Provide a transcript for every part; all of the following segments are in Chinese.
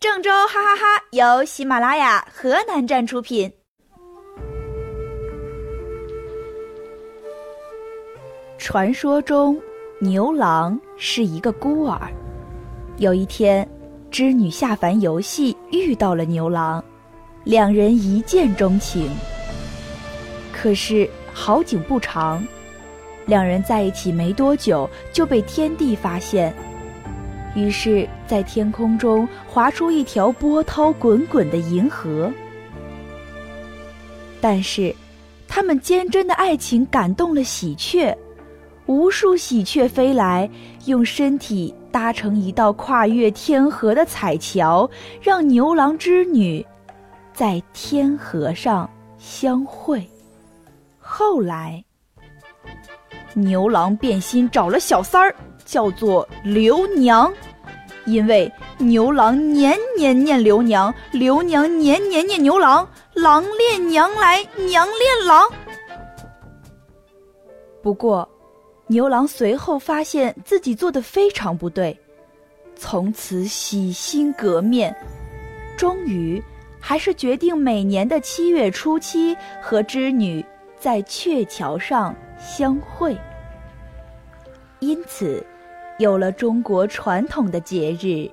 郑州哈哈哈由喜马拉雅河南站出品。传说中，牛郎是一个孤儿。有一天，织女下凡游戏，遇到了牛郎，两人一见钟情。可是好景不长，两人在一起没多久就被天帝发现。于是，在天空中划出一条波涛滚滚的银河。但是，他们坚贞的爱情感动了喜鹊，无数喜鹊飞来，用身体搭成一道跨越天河的彩桥，让牛郎织女在天河上相会。后来，牛郎变心找了小三儿，叫做刘娘。因为牛郎年年念刘娘，刘娘年年念牛郎，郎恋娘来，娘恋郎。不过，牛郎随后发现自己做的非常不对，从此洗心革面，终于还是决定每年的七月初七和织女在鹊桥上相会。因此。有了中国传统的节日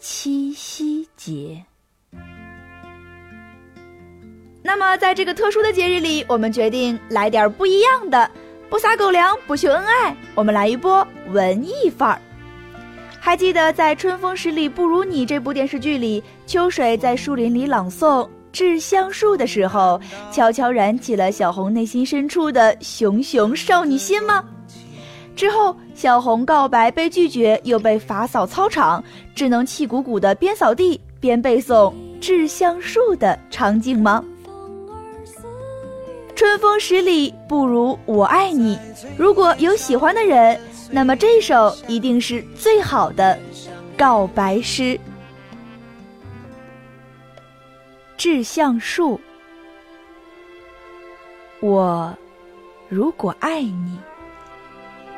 七夕节。那么，在这个特殊的节日里，我们决定来点不一样的，不撒狗粮，不秀恩爱，我们来一波文艺范儿。还记得在《春风十里不如你》这部电视剧里，秋水在树林里朗诵《致橡树》的时候，悄悄燃起了小红内心深处的熊熊少女心吗？之后，小红告白被拒绝，又被罚扫操场，只能气鼓鼓的边扫地边背诵《致橡树》的场景吗？春风十里不如我爱你。如果有喜欢的人，那么这首一定是最好的告白诗。《致橡树》，我如果爱你。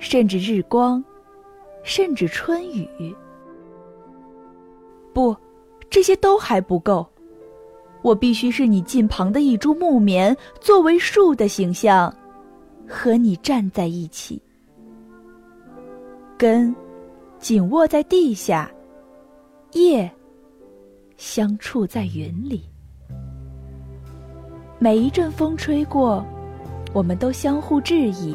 甚至日光，甚至春雨。不，这些都还不够。我必须是你近旁的一株木棉，作为树的形象，和你站在一起，根紧握在地下，叶相触在云里。每一阵风吹过，我们都相互致意。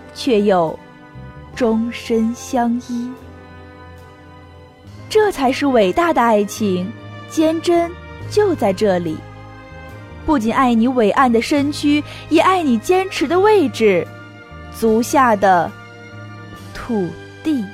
却又终身相依，这才是伟大的爱情，坚贞就在这里。不仅爱你伟岸的身躯，也爱你坚持的位置，足下的土地。